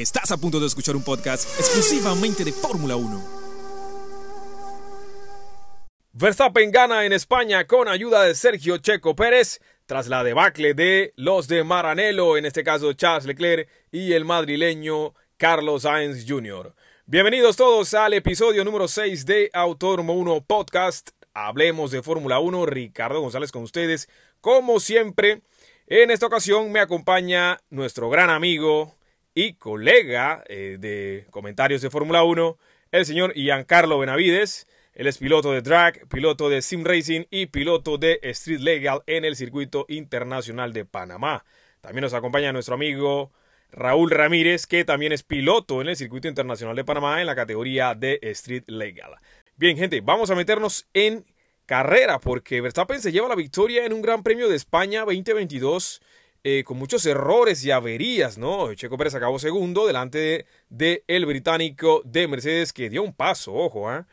Estás a punto de escuchar un podcast exclusivamente de Fórmula 1. Verstappen gana en España con ayuda de Sergio Checo Pérez tras la debacle de los de Maranello, en este caso Charles Leclerc y el madrileño Carlos Sainz Jr. Bienvenidos todos al episodio número 6 de Autódromo 1 Podcast. Hablemos de Fórmula 1. Ricardo González con ustedes. Como siempre, en esta ocasión me acompaña nuestro gran amigo, y colega eh, de comentarios de Fórmula 1, el señor Giancarlo Benavides. Él es piloto de drag, piloto de sim racing y piloto de street legal en el circuito internacional de Panamá. También nos acompaña nuestro amigo Raúl Ramírez, que también es piloto en el circuito internacional de Panamá en la categoría de street legal. Bien, gente, vamos a meternos en carrera porque Verstappen se lleva la victoria en un Gran Premio de España 2022 eh, con muchos errores y averías, ¿no? Checo Pérez acabó segundo delante de, el británico de Mercedes que dio un paso, ojo, ¿eh?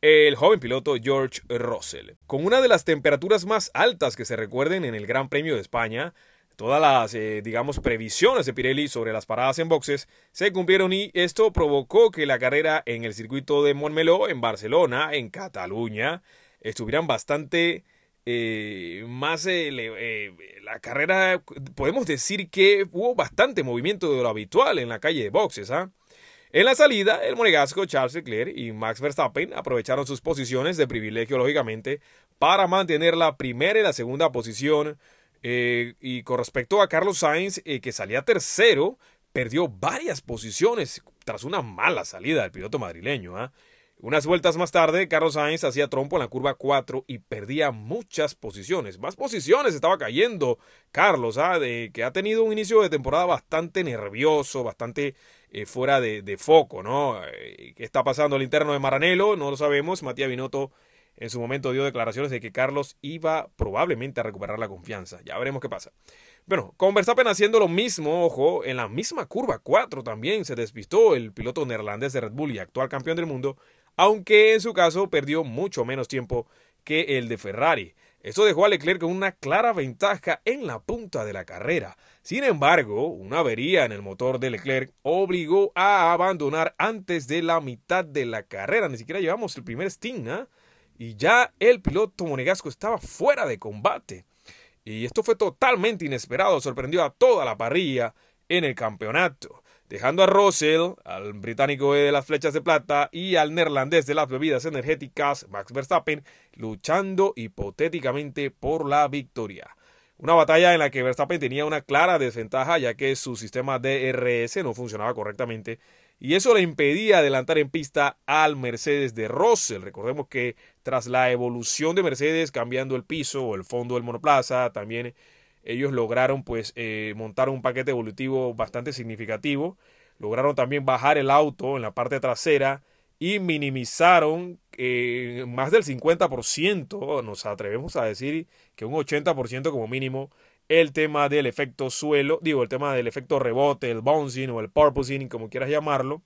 el joven piloto George Russell. Con una de las temperaturas más altas que se recuerden en el Gran Premio de España, todas las, eh, digamos, previsiones de Pirelli sobre las paradas en boxes se cumplieron y esto provocó que la carrera en el circuito de Montmeló, en Barcelona, en Cataluña, estuvieran bastante eh, más eh, eh, la carrera, podemos decir que hubo bastante movimiento de lo habitual en la calle de boxes. ¿ah? En la salida, el monegasco Charles Leclerc y Max Verstappen aprovecharon sus posiciones de privilegio, lógicamente, para mantener la primera y la segunda posición. y con respecto a Carlos Sainz, que salía tercero, perdió varias posiciones tras una mala salida del piloto madrileño. Unas vueltas más tarde, Carlos Sainz hacía trompo en la curva 4 y perdía muchas posiciones. Más posiciones estaba cayendo Carlos, ¿ah? de, que ha tenido un inicio de temporada bastante nervioso, bastante eh, fuera de, foco, ¿no? Eh, ¿Qué está pasando al interno de Maranello? No lo sabemos. Matías Binotto en su momento dio declaraciones de que Carlos iba probablemente a recuperar la confianza. Ya veremos qué pasa. Bueno, con Verstappen haciendo lo mismo, ojo, en la misma curva 4 también se despistó el piloto neerlandés de Red Bull y actual campeón del mundo, aunque en su caso perdió mucho menos tiempo que el de Ferrari. Esto dejó a Leclerc con una clara ventaja en la punta de la carrera. Sin embargo, una avería en el motor de Leclerc obligó a abandonar antes de la mitad de la carrera. Ni siquiera llevamos el primer sting, ¿ah? Y ya el piloto monegasco estaba fuera de combate. Y esto fue totalmente inesperado, sorprendió a toda la parrilla en el campeonato dejando a Russell, al británico de las flechas de plata y al neerlandés de las bebidas energéticas, Max Verstappen, luchando hipotéticamente por la victoria. Una batalla en la que Verstappen tenía una clara desventaja ya que su sistema DRS no funcionaba correctamente y eso le impedía adelantar en pista al Mercedes de Russell. Recordemos que tras la evolución de Mercedes cambiando el piso o el fondo del monoplaza, también ellos lograron pues eh, montar un paquete evolutivo bastante significativo. Lograron también bajar el auto en la parte trasera y minimizaron eh, más del 50%, nos atrevemos a decir que un 80% como mínimo, el tema del efecto suelo, digo, el tema del efecto rebote, el bouncing o el porpoising, como quieras llamarlo.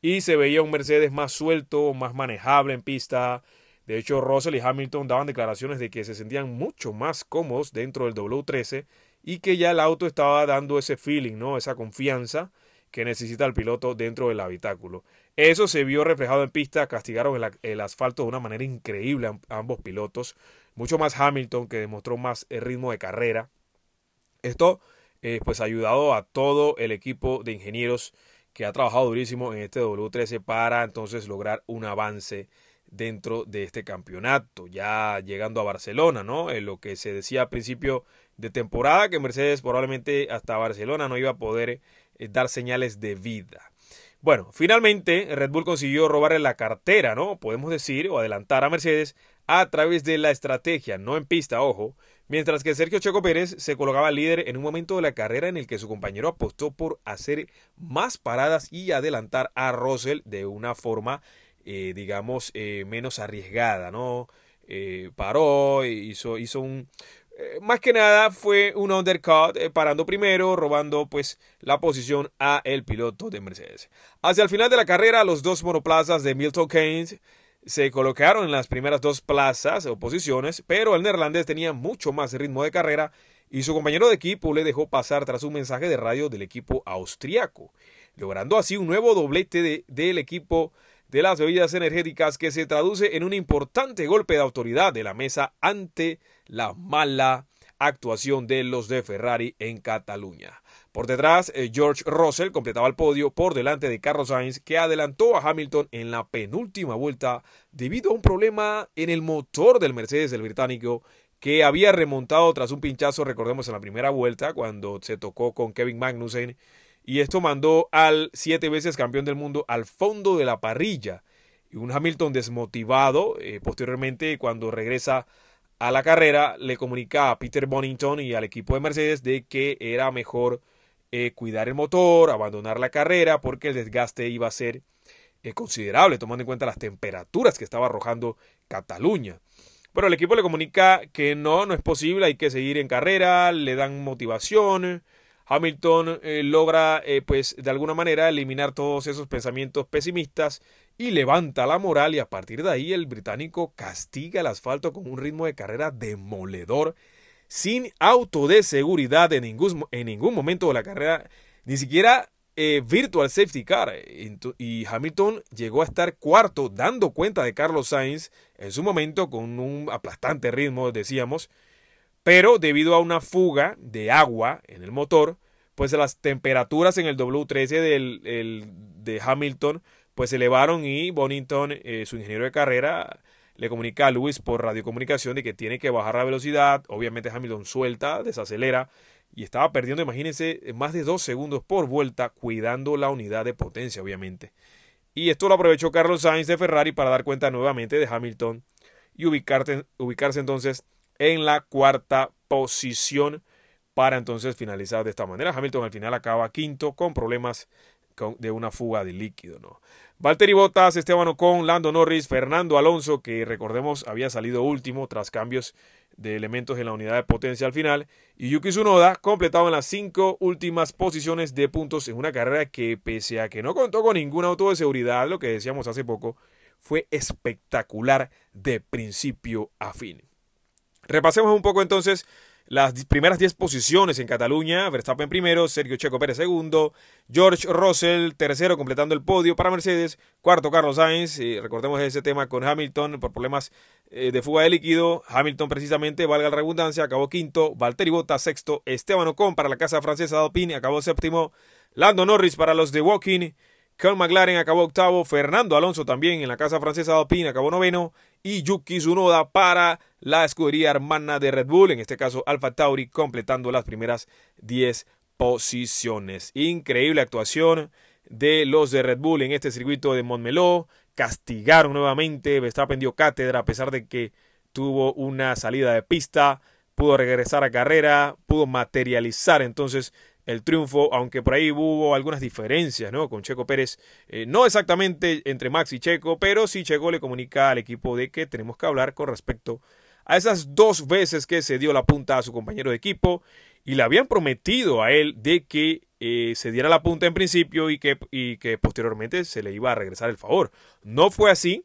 Y se veía un Mercedes más suelto, más manejable en pista, de hecho, Russell y Hamilton daban declaraciones de que se sentían mucho más cómodos dentro del W13 y que ya el auto estaba dando ese feeling, ¿no? Esa confianza que necesita el piloto dentro del habitáculo. Eso se vio reflejado en pista, castigaron el, asfalto de una manera increíble a, ambos pilotos, mucho más Hamilton que demostró más el ritmo de carrera. Esto eh, pues ha ayudado a todo el equipo de ingenieros que ha trabajado durísimo en este W13 para entonces lograr un avance dentro de este campeonato, ya llegando a Barcelona, ¿no? En lo que se decía a principio de temporada, que Mercedes probablemente hasta Barcelona no iba a poder eh, dar señales de vida. Bueno, finalmente Red Bull consiguió robarle la cartera, ¿no? Podemos decir, o adelantar a Mercedes a través de la estrategia, no en pista, ojo, mientras que Sergio Checo Pérez se colocaba líder en un momento de la carrera en el que su compañero apostó por hacer más paradas y adelantar a Russell de una forma eh, digamos, eh, menos arriesgada, ¿no? Eh, paró, hizo, hizo un... más que nada fue un undercut, parando primero, robando pues la posición a el piloto de Mercedes. Hacia el final de la carrera, los dos monoplazas de Milton Keynes se colocaron en las primeras dos plazas o posiciones, pero el neerlandés tenía mucho más ritmo de carrera y su compañero de equipo le dejó pasar tras un mensaje de radio del equipo austriaco. logrando así un nuevo doblete del equipo de las bebidas energéticas que se traduce en un importante golpe de autoridad de la mesa ante la mala actuación de los de Ferrari en Cataluña. Por detrás, eh, George Russell completaba el podio por delante de Carlos Sainz, que adelantó a Hamilton en la penúltima vuelta debido a un problema en el motor del Mercedes del británico que había remontado tras un pinchazo, recordemos, en la primera vuelta, cuando se tocó con Kevin Magnussen, y esto mandó al siete veces campeón del mundo al fondo de la parrilla. Y un Hamilton desmotivado, eh, posteriormente, cuando regresa a la carrera, le comunica a Peter Bonington y al equipo de Mercedes de que era mejor eh, cuidar el motor, abandonar la carrera, porque el desgaste iba a ser eh, considerable, tomando en cuenta las temperaturas que estaba arrojando Cataluña. Pero el equipo le comunica que no, no es posible, hay que seguir en carrera, le dan motivación. Hamilton eh, logra, eh, pues, de alguna manera eliminar todos esos pensamientos pesimistas y levanta la moral y a partir de ahí el británico castiga el asfalto con un ritmo de carrera demoledor, sin auto de seguridad en ningún, en ningún momento de la carrera, ni siquiera eh, virtual safety car. Y Hamilton llegó a estar cuarto dando cuenta de Carlos Sainz en su momento con un aplastante ritmo decíamos pero debido a una fuga de agua en el motor pues las temperaturas en el W13 del, de Hamilton pues se elevaron y Bonington eh, su ingeniero de carrera le comunica a Lewis por radiocomunicación de que tiene que bajar la velocidad obviamente Hamilton suelta desacelera y estaba perdiendo, imagínense, más de dos segundos por vuelta, cuidando la unidad de potencia, obviamente. Y esto lo aprovechó Carlos Sainz de Ferrari para dar cuenta nuevamente de Hamilton y ubicarse, ubicarse entonces en la cuarta posición para entonces finalizar de esta manera. Hamilton al final acaba quinto con problemas de una fuga de líquido, ¿no? Valtteri Bottas, Esteban Ocon, Lando Norris, Fernando Alonso, que recordemos había salido último tras cambios de elementos en la unidad de potencia al final, y Yuki Tsunoda completado en las cinco últimas posiciones de puntos en una carrera que pese a que no contó con ningún auto de seguridad, lo que decíamos hace poco, fue espectacular de principio a fin. Repasemos un poco entonces las primeras 10 posiciones en Cataluña, Verstappen primero, Sergio Checo Pérez segundo, George Russell tercero completando el podio para Mercedes, cuarto Carlos Sainz, y recordemos ese tema con Hamilton por problemas eh, de fuga de líquido, Hamilton precisamente, valga la redundancia, acabó quinto, Valtteri Bottas sexto, Esteban Ocon para la casa francesa Alpine acabó séptimo, Lando Norris para los de Walking, Carl McLaren acabó octavo, Fernando Alonso también en la casa francesa Alpine acabó noveno y Yuki Tsunoda para la escudería hermana de Red Bull, en este caso Alfa Tauri, completando las primeras 10 posiciones. Increíble actuación de los de Red Bull en este circuito de Montmeló. Castigaron nuevamente, Verstappen dio cátedra a pesar de que tuvo una salida de pista, pudo regresar a carrera, pudo materializar entonces el triunfo, aunque por ahí hubo algunas diferencias ¿no? con Checo Pérez, eh, no exactamente entre Max y Checo, pero sí Checo le comunica al equipo de que tenemos que hablar con respecto a esas dos veces que se dio la punta a su compañero de equipo y le habían prometido a él de que eh, se diera la punta en principio y que, y que posteriormente se le iba a regresar el favor. No fue así.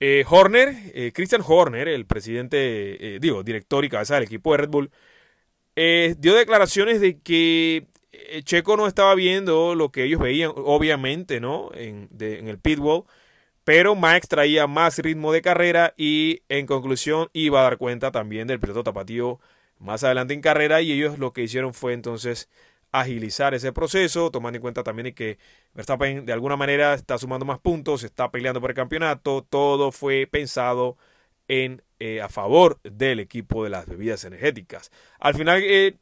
Eh, Horner, Christian Horner, el presidente, digo, director y cabeza del equipo de Red Bull, eh, dio declaraciones de que eh, Checo no estaba viendo lo que ellos veían, obviamente, ¿no? En, el pitwall. Pero Max traía más ritmo de carrera y en conclusión iba a dar cuenta también del piloto tapatío más adelante en carrera y ellos lo que hicieron fue entonces agilizar ese proceso, tomando en cuenta también que Verstappen de alguna manera está sumando más puntos, está peleando por el campeonato, todo fue pensado en eh, a favor del equipo de las bebidas energéticas. Al final eh,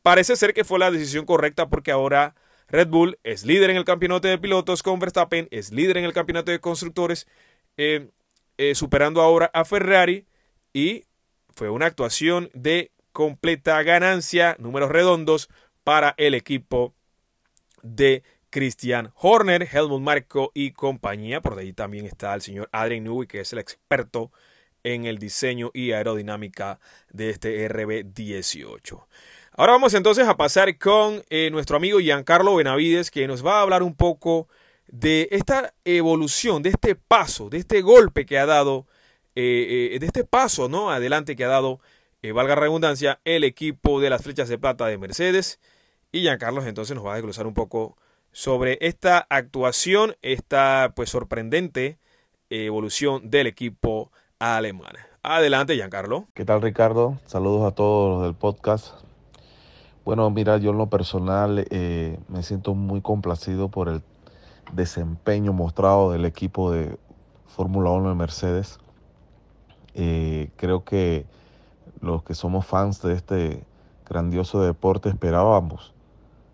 parece ser que fue la decisión correcta porque ahora Red Bull es líder en el campeonato de pilotos con Verstappen, es líder en el campeonato de constructores, eh, superando ahora a Ferrari y fue una actuación de completa ganancia, números redondos para el equipo de Christian Horner, Helmut Marco y compañía. Por ahí también está el señor Adrian Newey, que es el experto en el diseño y aerodinámica de este RB18. Ahora vamos entonces a pasar con eh, nuestro amigo Giancarlo Benavides, que nos va a hablar un poco de esta evolución, de este paso, de este golpe que ha dado, eh, eh, de este paso ¿no? adelante que ha dado, valga redundancia, el equipo de las flechas de plata de Mercedes. Y Giancarlo entonces nos va a desglosar un poco sobre esta actuación, esta pues sorprendente evolución del equipo alemán. Adelante, Giancarlo. ¿Qué tal, Ricardo? Saludos a todos los del podcast. Bueno, mira, yo en lo personal eh, me siento muy complacido por el desempeño mostrado del equipo de Fórmula 1 de Mercedes. Eh, creo que los que somos fans de este grandioso deporte esperábamos,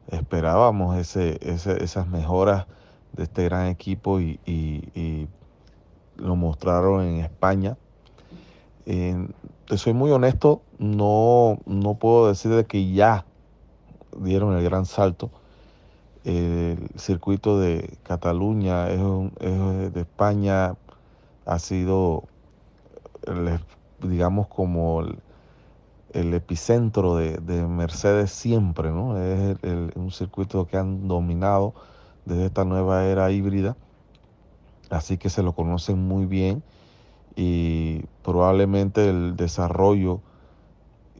esperábamos ese, esas mejoras de este gran equipo y, lo mostraron en España. te soy muy honesto, no, no puedo decir de que ya dieron el gran salto. El circuito de Cataluña es, de España, ha sido, digamos, como el, epicentro de, Mercedes siempre, ¿no? Es un circuito que han dominado desde esta nueva era híbrida, así que se lo conocen muy bien y probablemente el desarrollo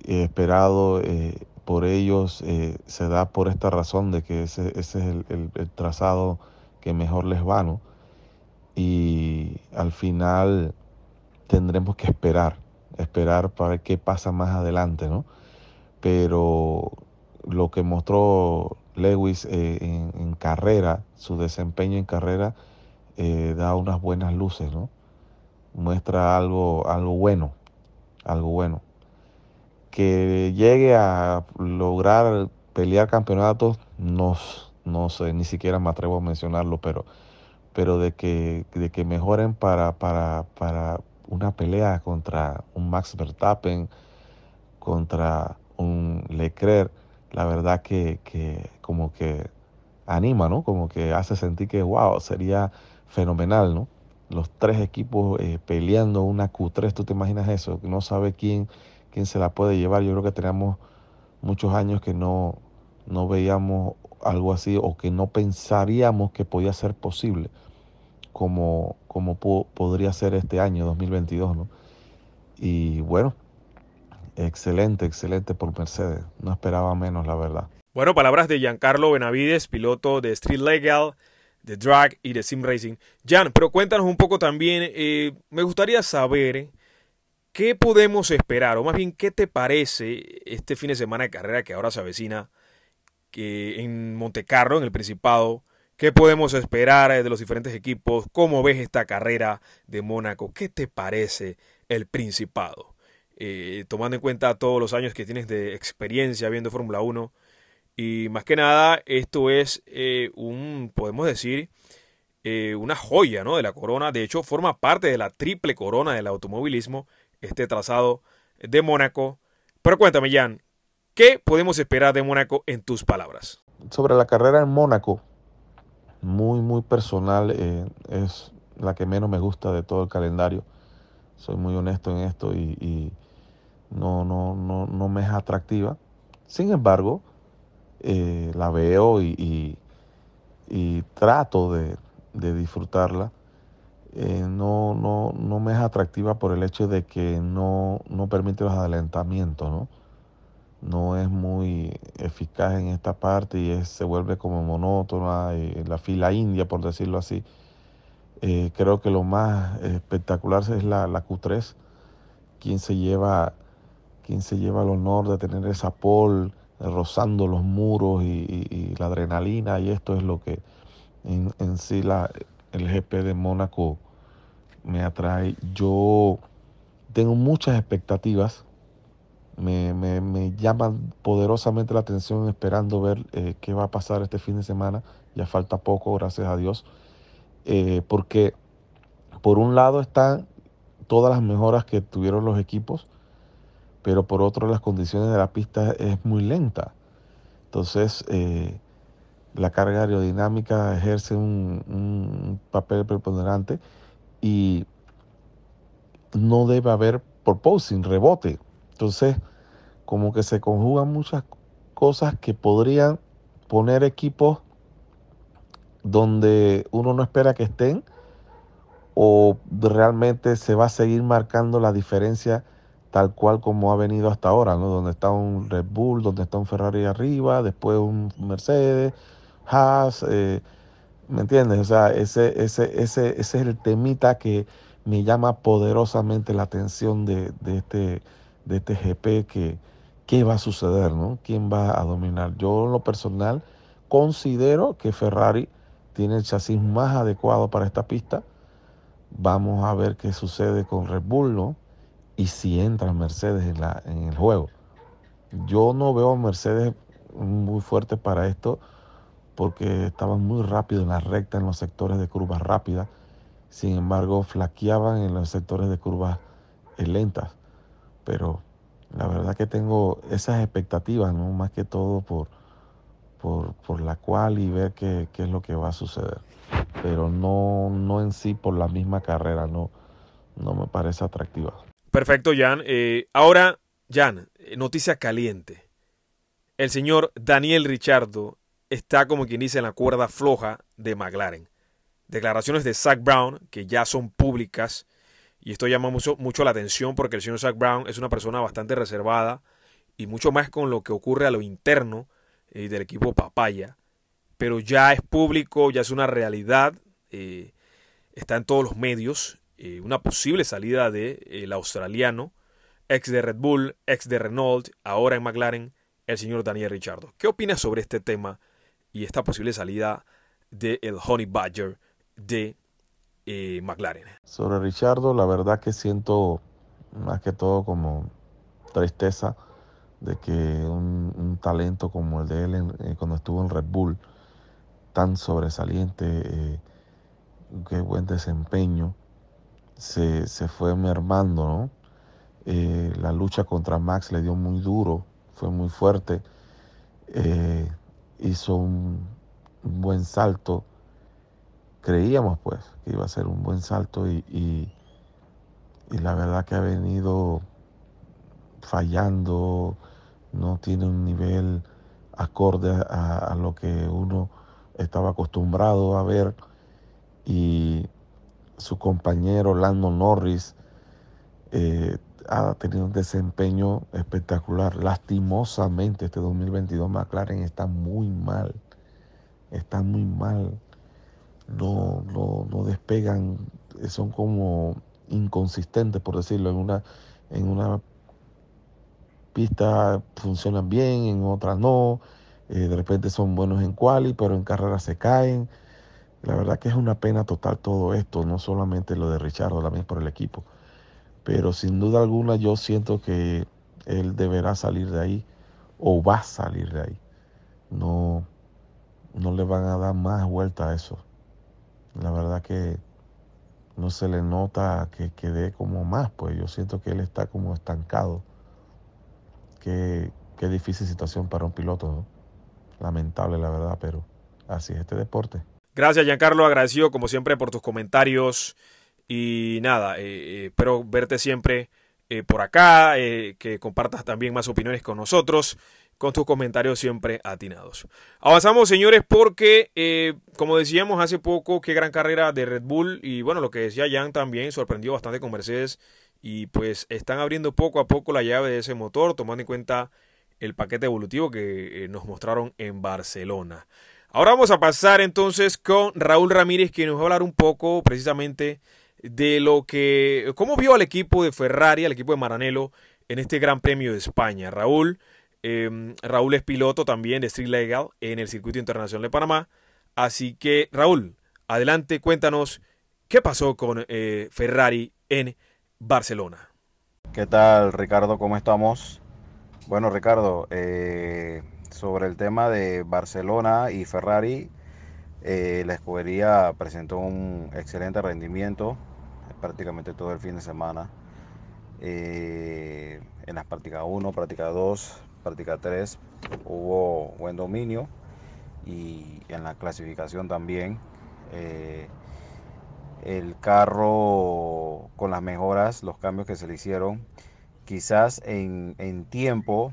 esperado eh, por ellos eh, se da por esta razón de que ese, es el, trazado que mejor les va, ¿no? Y al final tendremos que esperar, esperar para ver qué pasa más adelante, ¿no? Pero lo que mostró Lewis eh, en, carrera, su desempeño en carrera, eh, da unas buenas luces, ¿no? Muestra algo, algo bueno, algo bueno que llegue a lograr pelear campeonatos, no, no sé, ni siquiera me atrevo a mencionarlo, pero, pero de, que, de que mejoren para, para, para una pelea contra un Max Verstappen, contra un Leclerc, la verdad que, que como que anima, ¿no? Como que hace sentir que, wow, sería fenomenal, ¿no? Los tres equipos eh, peleando una Q3, ¿tú te imaginas eso? No sabe quién quién se la puede llevar. Yo creo que tenemos muchos años que no, no veíamos algo así o que no pensaríamos que podía ser posible como, como podría ser este año 2022. ¿no? Y bueno, excelente, excelente por Mercedes. No esperaba menos, la verdad. Bueno, palabras de Giancarlo Benavides, piloto de Street Legal, de Drag y de Sim Racing. Jan, pero cuéntanos un poco también, eh, me gustaría saber ¿Qué podemos esperar? O más bien, ¿qué te parece este fin de semana de carrera que ahora se avecina que en Montecarlo, en el Principado? ¿Qué podemos esperar de los diferentes equipos? ¿Cómo ves esta carrera de Mónaco? ¿Qué te parece el Principado? Eh, tomando en cuenta todos los años que tienes de experiencia viendo Fórmula 1. Y más que nada, esto es eh, un, podemos decir, eh, una joya ¿no? de la corona. De hecho, forma parte de la triple corona del automovilismo este trazado de Mónaco. Pero cuéntame, Jan, ¿qué podemos esperar de Mónaco en tus palabras? Sobre la carrera en Mónaco, muy, muy personal, eh, es la que menos me gusta de todo el calendario. Soy muy honesto en esto y, no, no, no, no, me es atractiva. Sin embargo, eh, la veo y, y trato de, de disfrutarla eh, no, no, no me es atractiva por el hecho de que no, no permite los adelantamientos, ¿no? No es muy eficaz en esta parte y se vuelve como monótona, eh, la fila india, por decirlo así. Creo que lo más espectacular es la, la Q3, quien se lleva quien se lleva el honor de tener esa pole rozando los muros y, la adrenalina y esto es lo que en, sí la, el GP de Mónaco me atrae. Yo tengo muchas expectativas. Me, me, llama poderosamente la atención esperando ver eh, qué va a pasar este fin de semana. Ya falta poco, gracias a Dios. Eh, porque por un lado están todas las mejoras que tuvieron los equipos, pero por otro las condiciones de la pista es muy lenta. Entonces, eh, la carga aerodinámica ejerce un, papel preponderante y no debe haber posing, rebote. Entonces, como que se conjugan muchas cosas que podrían poner equipos donde uno no espera que estén o realmente se va a seguir marcando la diferencia tal cual como ha venido hasta ahora, ¿no? Donde está un Red Bull, donde está un Ferrari arriba, después un Mercedes, Haas, eh, ¿me entiendes? O sea, ese, ese, ese, ese es el temita que me llama poderosamente la atención de, de este, de este GP, que qué va a suceder, ¿no? ¿Quién va a dominar? Yo en lo personal considero que Ferrari tiene el chasis más adecuado para esta pista. Vamos a ver qué sucede con Red Bull, ¿no? Y si entra Mercedes en, la, en el juego. Yo no veo a Mercedes muy fuerte para esto porque estaban muy rápido en la recta en los sectores de curvas rápidas. Sin embargo, flaqueaban en los sectores de curvas lentas. Pero la verdad que tengo esas expectativas, ¿no? Más que todo por, por, por la cual y ver qué, qué, es lo que va a suceder. Pero no, no en sí por la misma carrera, no, no me parece atractiva. Perfecto, Jan. Eh, ahora, Jan, noticia caliente. El señor Daniel Richardo está, como quien dice, en la cuerda floja de McLaren. Declaraciones de Zach Brown, que ya son públicas, y esto llama mucho, mucho la atención porque el señor Zach Brown es una persona bastante reservada y mucho más con lo que ocurre a lo interno eh, del equipo Papaya. Pero ya es público, ya es una realidad, eh, está en todos los medios. Eh, una posible salida del de, australiano, ex de Red Bull, ex de Renault, ahora en McLaren, el señor Daniel Richardo. ¿Qué opinas sobre este tema y esta posible salida del el Honey Badger de eh, McLaren? Sobre Richardo, la verdad que siento más que todo como tristeza de que un, talento como el de él eh, cuando estuvo en Red Bull, tan sobresaliente, eh, qué buen desempeño, se, se fue mermando, ¿no? Eh, la lucha contra Max le dio muy duro, fue muy fuerte, eh, hizo un, buen salto, creíamos pues que iba a ser un buen salto y, y, y la verdad que ha venido fallando, no tiene un nivel acorde a, a, lo que uno estaba acostumbrado a ver y su compañero Lando Norris eh, ha tenido un desempeño espectacular. Lastimosamente este 2022 McLaren está muy mal, está muy mal, no, no, no despegan, son como inconsistentes por decirlo, en una, en una pista funcionan bien, en otras no. Eh, de repente son buenos en quali, pero en carrera se caen. La verdad que es una pena total todo esto, no solamente lo de Richardo, también por el equipo. Pero sin duda alguna yo siento que él deberá salir de ahí o va a salir de ahí. No, no le van a dar más vuelta a eso. La verdad que no se le nota que, que dé como más, pues yo siento que él está como estancado qué, qué difícil situación para un piloto, ¿no? Lamentable, la verdad, pero así es este deporte. Gracias, Giancarlo. Agradecido, como siempre, por tus comentarios. Y nada, eh, eh, espero verte siempre eh, por acá, que compartas también más opiniones con nosotros, con tus comentarios siempre atinados. Avanzamos, señores, porque, como decíamos hace poco, qué gran carrera de Red Bull. Y bueno, lo que decía Jan también sorprendió bastante con Mercedes y pues están abriendo poco a poco la llave de ese motor, tomando en cuenta el paquete evolutivo que nos mostraron en Barcelona. Ahora vamos a pasar entonces con Raúl Ramírez, que nos va a hablar un poco precisamente de lo que, cómo vio al equipo de Ferrari, al equipo de Maranello en este Gran Premio de España. Raúl, eh, Raúl es piloto también de Street Legal en el Circuito Internacional de Panamá. Así que, Raúl, adelante, cuéntanos qué pasó con eh, Ferrari en Barcelona. ¿Qué tal, Ricardo? ¿Cómo estamos? Bueno, Ricardo, eh, sobre el tema de Barcelona y Ferrari, eh, la escudería presentó un excelente rendimiento prácticamente todo el fin de semana. Eh, en las prácticas 1, práctica 2, práctica 3 hubo buen dominio y en la clasificación también. Eh, el carro con las mejoras, los cambios que se le hicieron, quizás en, en tiempo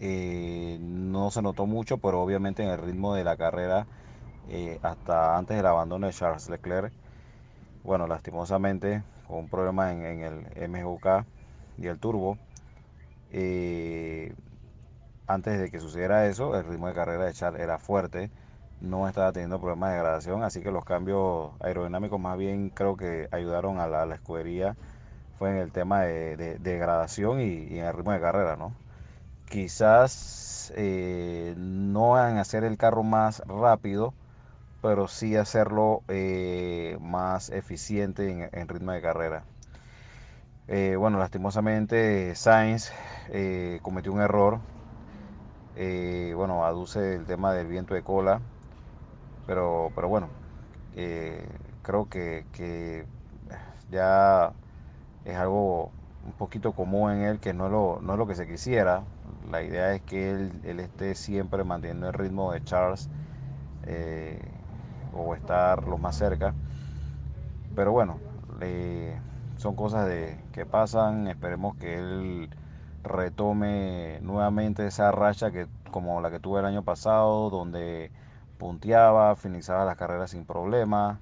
eh, no se notó mucho, pero obviamente en el ritmo de la carrera, eh, hasta antes del abandono de Charles Leclerc, bueno, lastimosamente, con un problema en, el MGUK y el turbo, eh, antes de que sucediera eso, el ritmo de carrera de Charles era fuerte, no estaba teniendo problemas de degradación, así que los cambios aerodinámicos más bien creo que ayudaron a la, escudería fue en el tema de, degradación y, en el ritmo de carrera, ¿no? Quizás eh, no en hacer el carro más rápido, pero sí hacerlo eh, más eficiente en, ritmo de carrera. Eh, bueno, lastimosamente Sainz cometió un error. bueno, aduce el tema del viento de cola pero, pero bueno, eh, creo que, ya es algo un poquito común en él que no es lo, no es lo que se quisiera. La idea es que él, esté siempre manteniendo el ritmo de Charles eh, o estar lo más cerca. Pero bueno, son cosas de, que pasan. Esperemos que él retome nuevamente esa racha que como la que tuve el año pasado, donde punteaba, finalizaba las carreras sin problema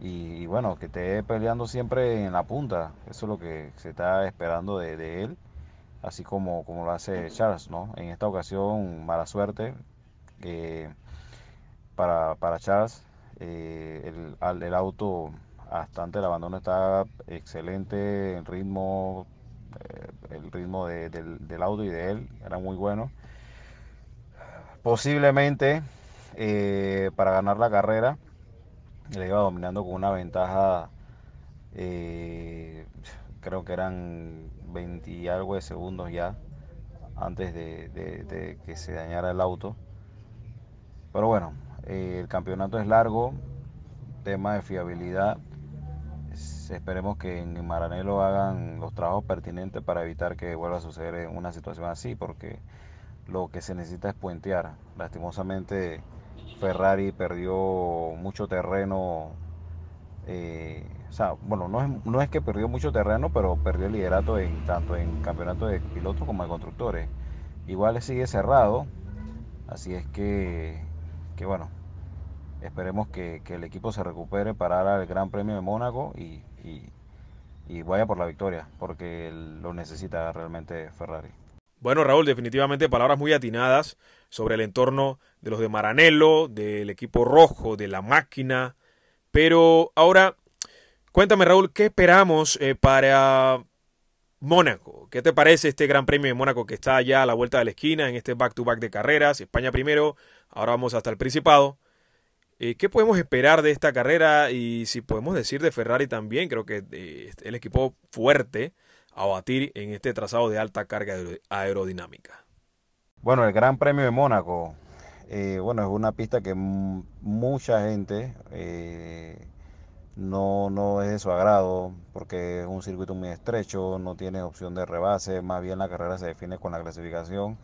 y, bueno, que esté peleando siempre en la punta. Eso es lo que se está esperando de, él, así como, como lo hace Charles, ¿no? En esta ocasión, mala suerte para, para Charles. Eh, el, el, auto hasta del abandono estaba excelente, el ritmo, eh, el ritmo del, del auto y de él era muy bueno. Posiblemente eh, para ganar la carrera. Le iba dominando con una ventaja, eh, creo que eran 20 y algo de segundos ya, antes de, que se dañara el auto. Pero bueno, eh, el campeonato es largo, tema de fiabilidad. Esperemos que en Maranelo hagan los trabajos pertinentes para evitar que vuelva a suceder una situación así, porque lo que se necesita es puentear. Lastimosamente Ferrari perdió mucho terreno. Eh, o sea, bueno, no es, que perdió mucho terreno, pero perdió el liderato en tanto en campeonato de pilotos como de constructores. Igual sigue cerrado, así es que, que bueno, esperemos que, el equipo se recupere para el Gran Premio de Mónaco y, y vaya por la victoria, porque lo necesita realmente Ferrari. Bueno, Raúl, definitivamente palabras muy atinadas sobre el entorno de los de Maranello, del equipo rojo, de la máquina. Pero ahora, cuéntame, Raúl, ¿qué esperamos eh, para Mónaco? ¿Qué te parece este Gran Premio de Mónaco que está ya a la vuelta de la esquina en este back-to-back de carreras? España primero, ahora vamos hasta el Principado. Eh, ¿Qué podemos esperar de esta carrera? Y si podemos decir de Ferrari también, creo que eh, el equipo fuerte a batir en este trazado de alta carga aerodinámica. Bueno, el Gran Premio de Mónaco, bueno, es una pista que mucha gente no, no es de su agrado porque es un circuito muy estrecho, no tiene opción de rebase, más bien la carrera se define con la clasificación.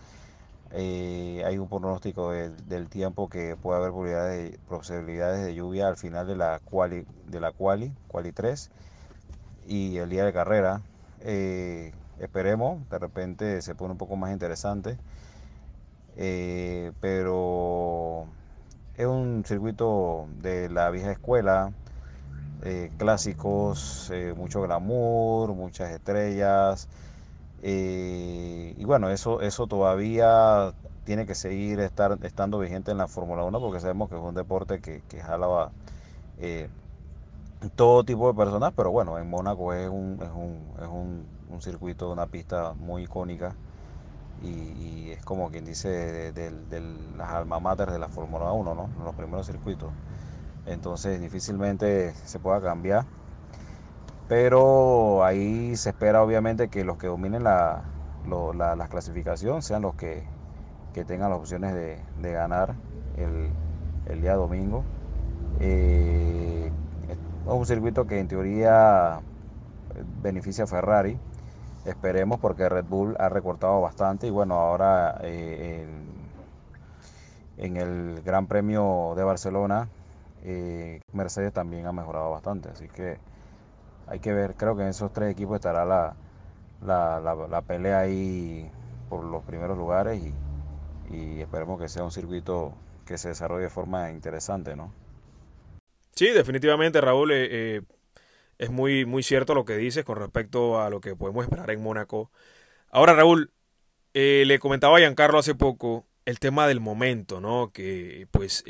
Eh, hay un pronóstico del tiempo que puede haber posibilidades de, lluvia al final de la quali, de la quali, quali 3 y el día de carrera eh, esperemos, de repente se pone un poco más interesante. Eh, pero es un circuito de la vieja escuela, eh, clásicos, mucho glamour, muchas estrellas. y bueno, eso, eso todavía tiene que seguir estar, estando vigente en la Fórmula 1 porque sabemos que es un deporte que, que jala todo tipo de personas, pero bueno, en Mónaco es un, es un, es un, un circuito, una pista muy icónica y, es como quien dice de, las alma mater de la Fórmula 1, ¿no? Los primeros circuitos. Entonces difícilmente se pueda cambiar. Pero ahí se espera obviamente que los que dominen la, la, clasificación sean los que, que tengan las opciones de, de ganar el, el, día domingo. Eh, es un circuito que en teoría beneficia a Ferrari. Esperemos porque Red Bull ha recortado bastante y bueno, ahora eh, en, el Gran Premio de Barcelona eh, Mercedes también ha mejorado bastante. Así que hay que ver, creo que en esos tres equipos estará la, la, pelea ahí por los primeros lugares y, esperemos que sea un circuito que se desarrolle de forma interesante, ¿no? Sí, definitivamente, Raúl. Eh, eh, es muy, muy cierto lo que dices con respecto a lo que podemos esperar en Mónaco. Ahora, Raúl, le comentaba a Giancarlo hace poco el tema del momento, ¿no? Que pues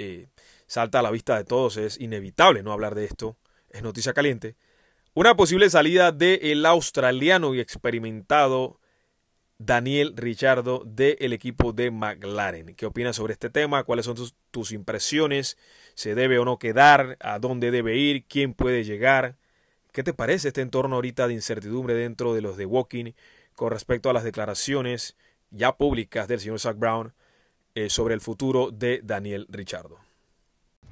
salta a la vista de todos, es inevitable no hablar de esto, es noticia caliente. Una posible salida del australiano y experimentado Daniel Richardo del equipo de McLaren. ¿Qué opinas sobre este tema? ¿Cuáles son tus, impresiones? ¿Se debe o no quedar? ¿A dónde debe ir? ¿Quién puede llegar? ¿Qué te parece este entorno ahorita de incertidumbre dentro de los de Walking con respecto a las declaraciones ya públicas del señor Zach Brown eh, sobre el futuro de Daniel Richardo?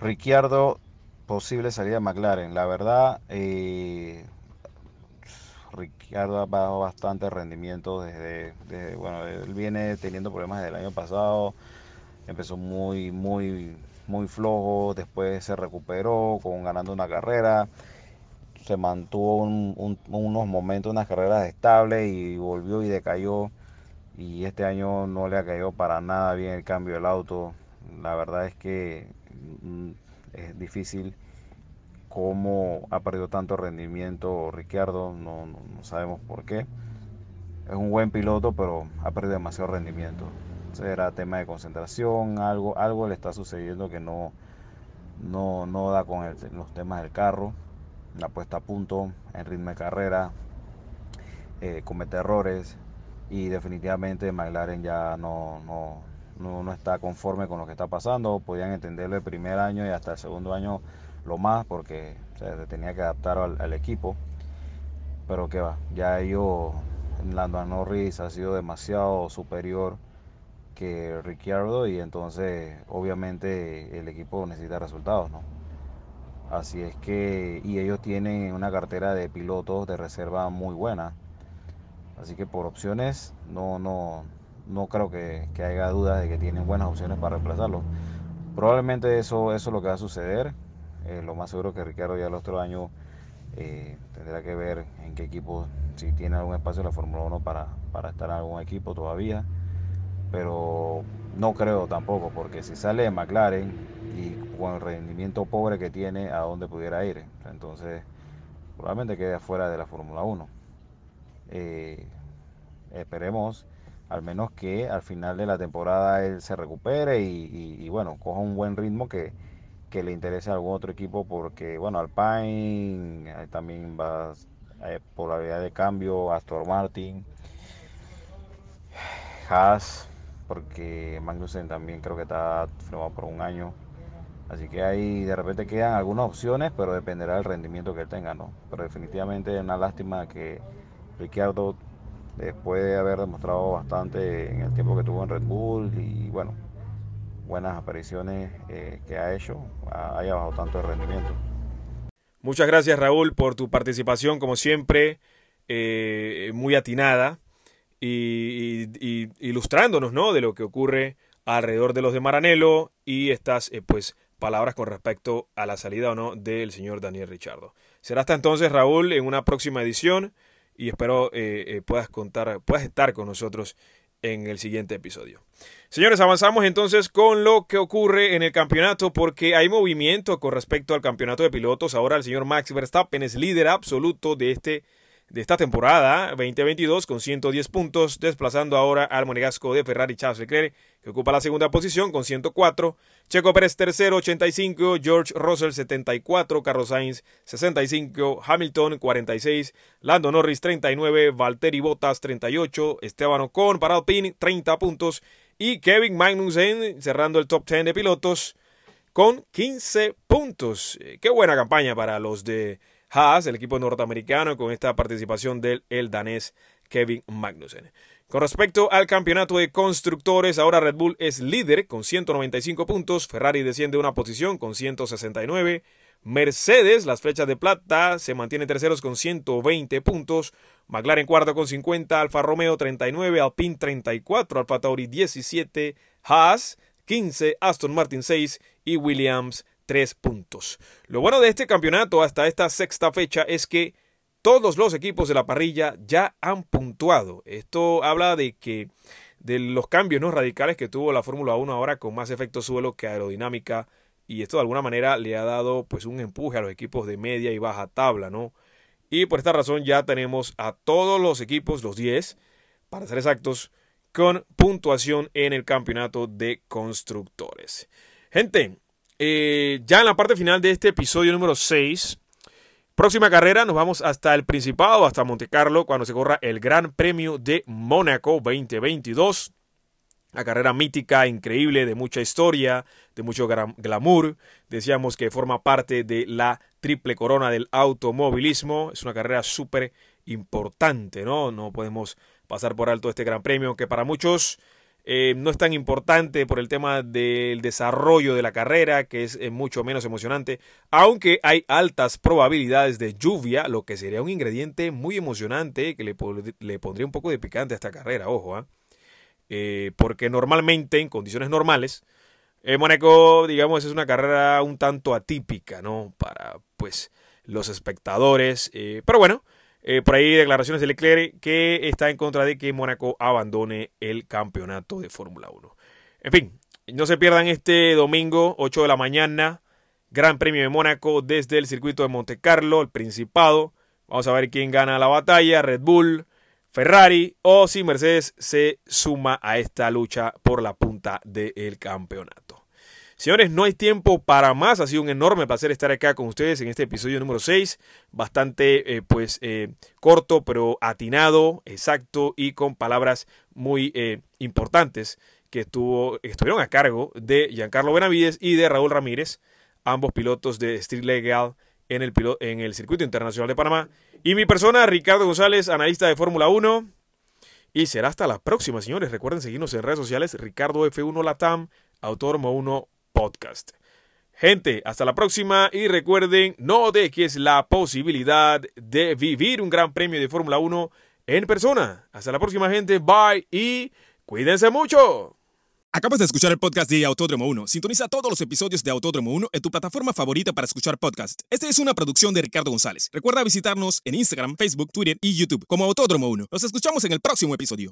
Ricciardo, posible salida de McLaren. La verdad, eh, Ricciardo ha bajado bastante rendimiento desde, bueno, él viene teniendo problemas desde el año pasado. Empezó muy, muy, muy flojo, después se recuperó con ganando una carrera se mantuvo un, un, unos momentos, unas carreras estables y volvió y decayó. Y este año no le ha caído para nada bien el cambio del auto. La verdad es que es difícil cómo ha perdido tanto rendimiento Ricciardo, no, no, no, sabemos por qué. Es un buen piloto, pero ha perdido demasiado rendimiento. Será tema de concentración, algo, algo le está sucediendo que no, no, no da con los temas del carro la puesta a punto, en ritmo de carrera, eh, comete errores y definitivamente McLaren ya no, no, no, está conforme con lo que está pasando. Podían entenderlo el primer año y hasta el segundo año lo más porque se tenía que adaptar al, al equipo. Pero que va, ya ellos, Lando Norris ha sido demasiado superior que Ricciardo y entonces obviamente el equipo necesita resultados, ¿no? Así es que, y ellos tienen una cartera de pilotos de reserva muy buena. Así que por opciones no, no, no creo que, que haya dudas de que tienen buenas opciones para reemplazarlo. Probablemente eso, eso es lo que va a suceder. Eh, lo más seguro es que Ricardo ya el otro año eh, tendrá que ver en qué equipo, si tiene algún espacio en la Fórmula 1 para, para estar en algún equipo todavía. Pero no creo tampoco, porque si sale de McLaren y con el rendimiento pobre que tiene, a dónde pudiera ir. Entonces, probablemente quede afuera de la Fórmula 1. Eh, esperemos al menos que al final de la temporada él se recupere y, bueno, coja un buen ritmo que, que, le interese a algún otro equipo porque bueno, Alpine eh, también va eh, probabilidad de cambio, Astor Martin, Haas, porque Magnussen también creo que está firmado por un año. Así que ahí de repente quedan algunas opciones, pero dependerá del rendimiento que él tenga, ¿no? Pero definitivamente es una lástima que Ricciardo, después de haber demostrado bastante en el tiempo que tuvo en Red Bull y bueno, buenas apariciones eh, que ha hecho, haya bajado tanto el rendimiento. Muchas gracias Raúl por tu participación, como siempre, eh, muy atinada y, ilustrándonos ¿no? de lo que ocurre alrededor de los de Maranello y estas eh, pues palabras con respecto a la salida o no del señor Daniel Richardo. Será hasta entonces, Raúl, en una próxima edición y espero eh, eh, puedas contar, puedas estar con nosotros en el siguiente episodio. Señores, avanzamos entonces con lo que ocurre en el campeonato porque hay movimiento con respecto al campeonato de pilotos. Ahora el señor Max Verstappen es líder absoluto de este de esta temporada 2022 con 110 puntos, desplazando ahora al monegasco de Ferrari Charles Leclerc, que ocupa la segunda posición con 104, Checo Pérez tercero 85, George Russell 74, Carlos Sainz 65, Hamilton 46, Lando Norris 39, Valtteri Bottas 38, Esteban Ocon para Alpine 30 puntos. Y Kevin Magnussen cerrando el top 10 de pilotos con 15 puntos. Eh, qué buena campaña para los de Haas, el equipo norteamericano, con esta participación del el danés Kevin Magnussen. Con respecto al campeonato de constructores, ahora Red Bull es líder con 195 puntos, Ferrari desciende una posición con 169, Mercedes, las flechas de plata, se mantiene terceros con 120 puntos, McLaren cuarto con 50, Alfa Romeo 39, Alpine 34, Alfa Tauri 17, Haas 15, Aston Martin 6 y Williams tres puntos. Lo bueno de este campeonato hasta esta sexta fecha es que todos los equipos de la parrilla ya han puntuado. Esto habla de que de los cambios ¿no? radicales que tuvo la Fórmula 1 ahora con más efecto suelo que aerodinámica y esto de alguna manera le ha dado pues un empuje a los equipos de media y baja tabla, ¿no? Y por esta razón ya tenemos a todos los equipos, los 10, para ser exactos, con puntuación en el campeonato de constructores. Gente, eh, ya en la parte final de este episodio número 6, próxima carrera nos vamos hasta el Principado, hasta Monte Carlo, cuando se corra el Gran Premio de Mónaco 2022. La carrera mítica, increíble, de mucha historia, de mucho glamour. Decíamos que forma parte de la triple corona del automovilismo. Es una carrera súper importante, ¿no? No podemos pasar por alto este gran premio, que para muchos eh, no es tan importante por el tema del desarrollo de la carrera, que es eh, mucho menos emocionante, aunque hay altas probabilidades de lluvia, lo que sería un ingrediente muy emocionante que le, le pondría un poco de picante a esta carrera, ojo, ¿ah? Eh, porque normalmente en condiciones normales, eh, Mónaco, digamos, es una carrera un tanto atípica, ¿no? Para, pues, los espectadores. Pero bueno, por ahí declaraciones de Leclerc que está en contra de que Mónaco abandone el campeonato de Fórmula 1. En fin, no se pierdan este domingo, 8 de la mañana, Gran Premio de Mónaco desde el circuito de Monte Carlo, el Principado. Vamos a ver quién gana la batalla, Red Bull, Ferrari o si Mercedes se suma a esta lucha por la punta del campeonato. Señores, no hay tiempo para más. Ha sido un enorme placer estar acá con ustedes en este episodio número 6. Bastante, eh, pues, eh, corto, pero atinado, exacto y con palabras muy eh, importantes que estuvo, estuvieron a cargo de Giancarlo Benavides y de Raúl Ramírez, ambos pilotos de Street Legal en el, en el Circuito Internacional de Panamá y mi persona, Ricardo González, analista de Fórmula 1. Y será hasta la próxima, señores. Recuerden seguirnos en redes sociales, Ricardo F1 Latam, Autódromo 1 Podcast. Gente, hasta la próxima y recuerden, no dejes la posibilidad de vivir un gran premio de Fórmula 1 en persona. Hasta la próxima, gente. Bye y cuídense mucho. Acabas de escuchar el podcast de Autódromo 1. Sintoniza todos los episodios de Autódromo 1 en tu plataforma favorita para escuchar podcast. Esta es una producción de Ricardo González. Recuerda visitarnos en Instagram, Facebook, Twitter y YouTube como Autódromo 1. Nos escuchamos en el próximo episodio.